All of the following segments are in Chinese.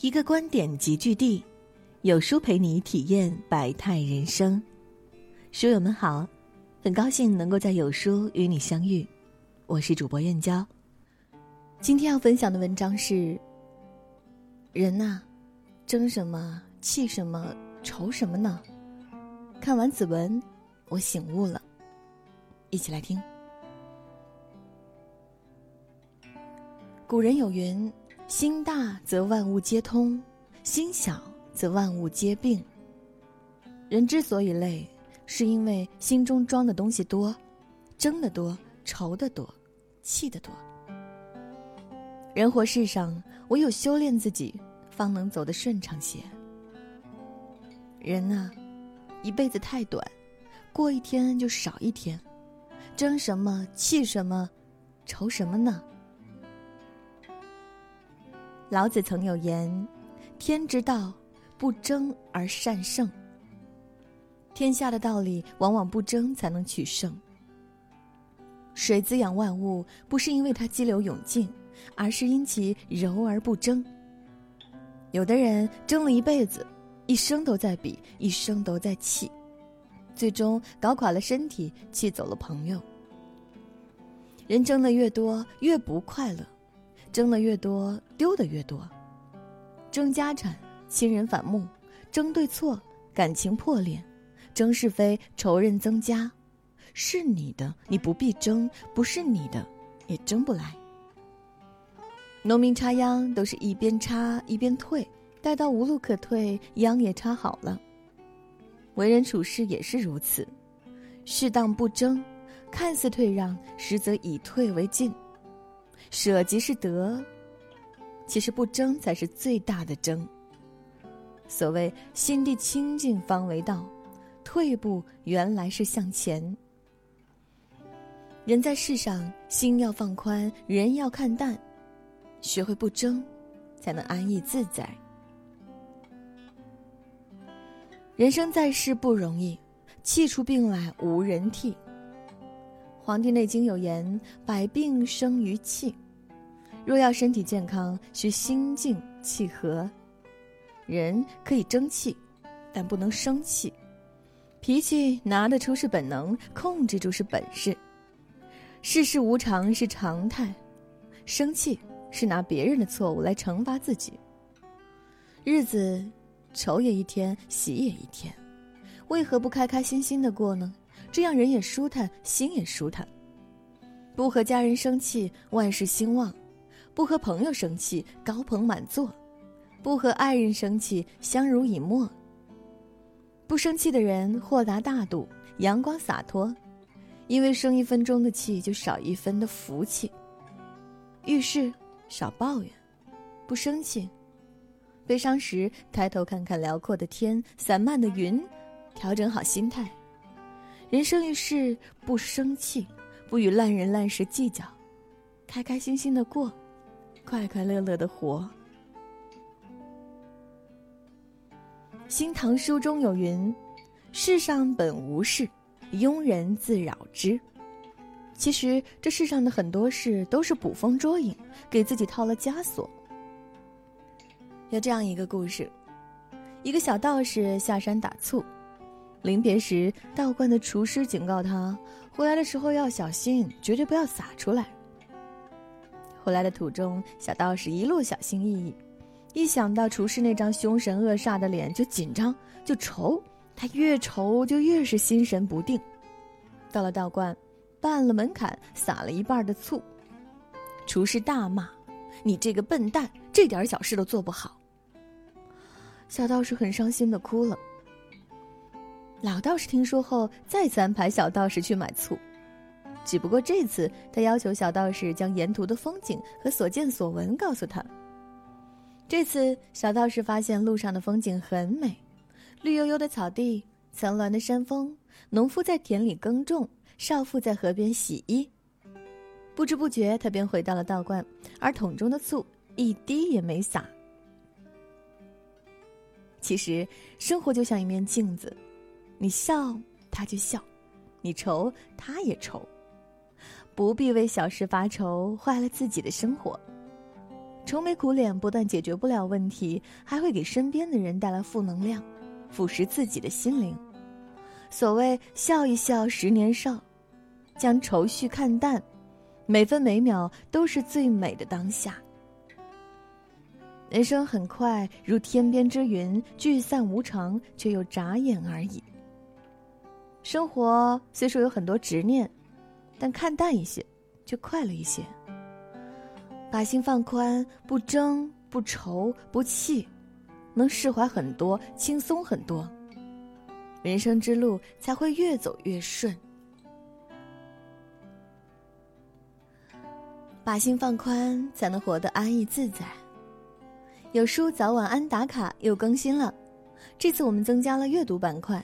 一个观点集聚地，有书陪你体验百态人生。书友们好，很高兴能够在有书与你相遇，我是主播燕娇。今天要分享的文章是：人呐，争什么气什么愁什么呢？看完此文，我醒悟了。一起来听。古人有云。心大则万物皆通，心小则万物皆病。人之所以累，是因为心中装的东西多，争的多，愁的多，气的多。人活世上，唯有修炼自己，方能走得顺畅些。人呐，一辈子太短，过一天就少一天，争什么，气什么，愁什么呢？老子曾有言：“天之道，不争而善胜。”天下的道理，往往不争才能取胜。水滋养万物，不是因为它激流勇进，而是因其柔而不争。有的人争了一辈子，一生都在比，一生都在气，最终搞垮了身体，气走了朋友。人争的越多，越不快乐。争的越多，丢的越多。争家产，亲人反目；争对错，感情破裂；争是非，仇人增加。是你的，你不必争；不是你的，也争不来。农民插秧都是一边插一边退，待到无路可退，秧也插好了。为人处事也是如此，适当不争，看似退让，实则以退为进。舍即是得，其实不争才是最大的争。所谓心地清净方为道，退步原来是向前。人在世上，心要放宽，人要看淡，学会不争，才能安逸自在。人生在世不容易，气出病来无人替。《黄帝内经》有言：“百病生于气。”若要身体健康，需心静气和。人可以争气，但不能生气。脾气拿得出是本能，控制住是本事。世事无常是常态，生气是拿别人的错误来惩罚自己。日子，愁也一天，喜也一天，为何不开开心心的过呢？这样人也舒坦，心也舒坦。不和家人生气，万事兴旺；不和朋友生气，高朋满座；不和爱人生气，相濡以沫。不生气的人豁达大度，阳光洒脱，因为生一分钟的气，就少一分的福气。遇事少抱怨，不生气；悲伤时抬头看看辽阔的天，散漫的云，调整好心态。人生于世，不生气，不与烂人烂事计较，开开心心的过，快快乐乐的活。《新唐书》中有云：“世上本无事，庸人自扰之。”其实，这世上的很多事都是捕风捉影，给自己套了枷锁。有这样一个故事：一个小道士下山打醋。临别时，道观的厨师警告他，回来的时候要小心，绝对不要洒出来。回来的途中，小道士一路小心翼翼，一想到厨师那张凶神恶煞的脸，就紧张，就愁。他越愁，就越是心神不定。到了道观，办了门槛，撒了一半的醋。厨师大骂：“你这个笨蛋，这点小事都做不好。”小道士很伤心的哭了。老道士听说后，再次安排小道士去买醋。只不过这次，他要求小道士将沿途的风景和所见所闻告诉他。这次，小道士发现路上的风景很美：绿油油的草地，层峦的山峰，农夫在田里耕种，少妇在河边洗衣。不知不觉，他便回到了道观，而桶中的醋一滴也没洒。其实，生活就像一面镜子。你笑，他就笑；你愁，他也愁。不必为小事发愁，坏了自己的生活。愁眉苦脸不但解决不了问题，还会给身边的人带来负能量，腐蚀自己的心灵。所谓笑一笑，十年少，将愁绪看淡，每分每秒都是最美的当下。人生很快，如天边之云，聚散无常，却又眨眼而已。生活虽说有很多执念，但看淡一些，就快乐一些。把心放宽，不争，不愁，不气，能释怀很多，轻松很多。人生之路才会越走越顺。把心放宽，才能活得安逸自在。有书早晚安打卡又更新了，这次我们增加了阅读板块，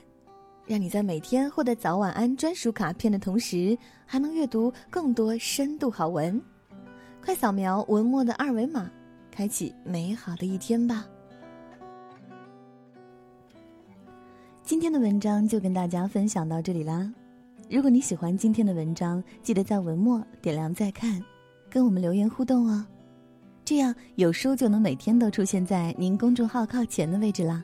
让你在每天获得早晚安专属卡片的同时，还能阅读更多深度好文。快扫描文末的二维码，开启美好的一天吧。今天的文章就跟大家分享到这里啦。如果你喜欢今天的文章，记得在文末点亮再看，跟我们留言互动哦。这样有书就能每天都出现在您公众号靠前的位置啦。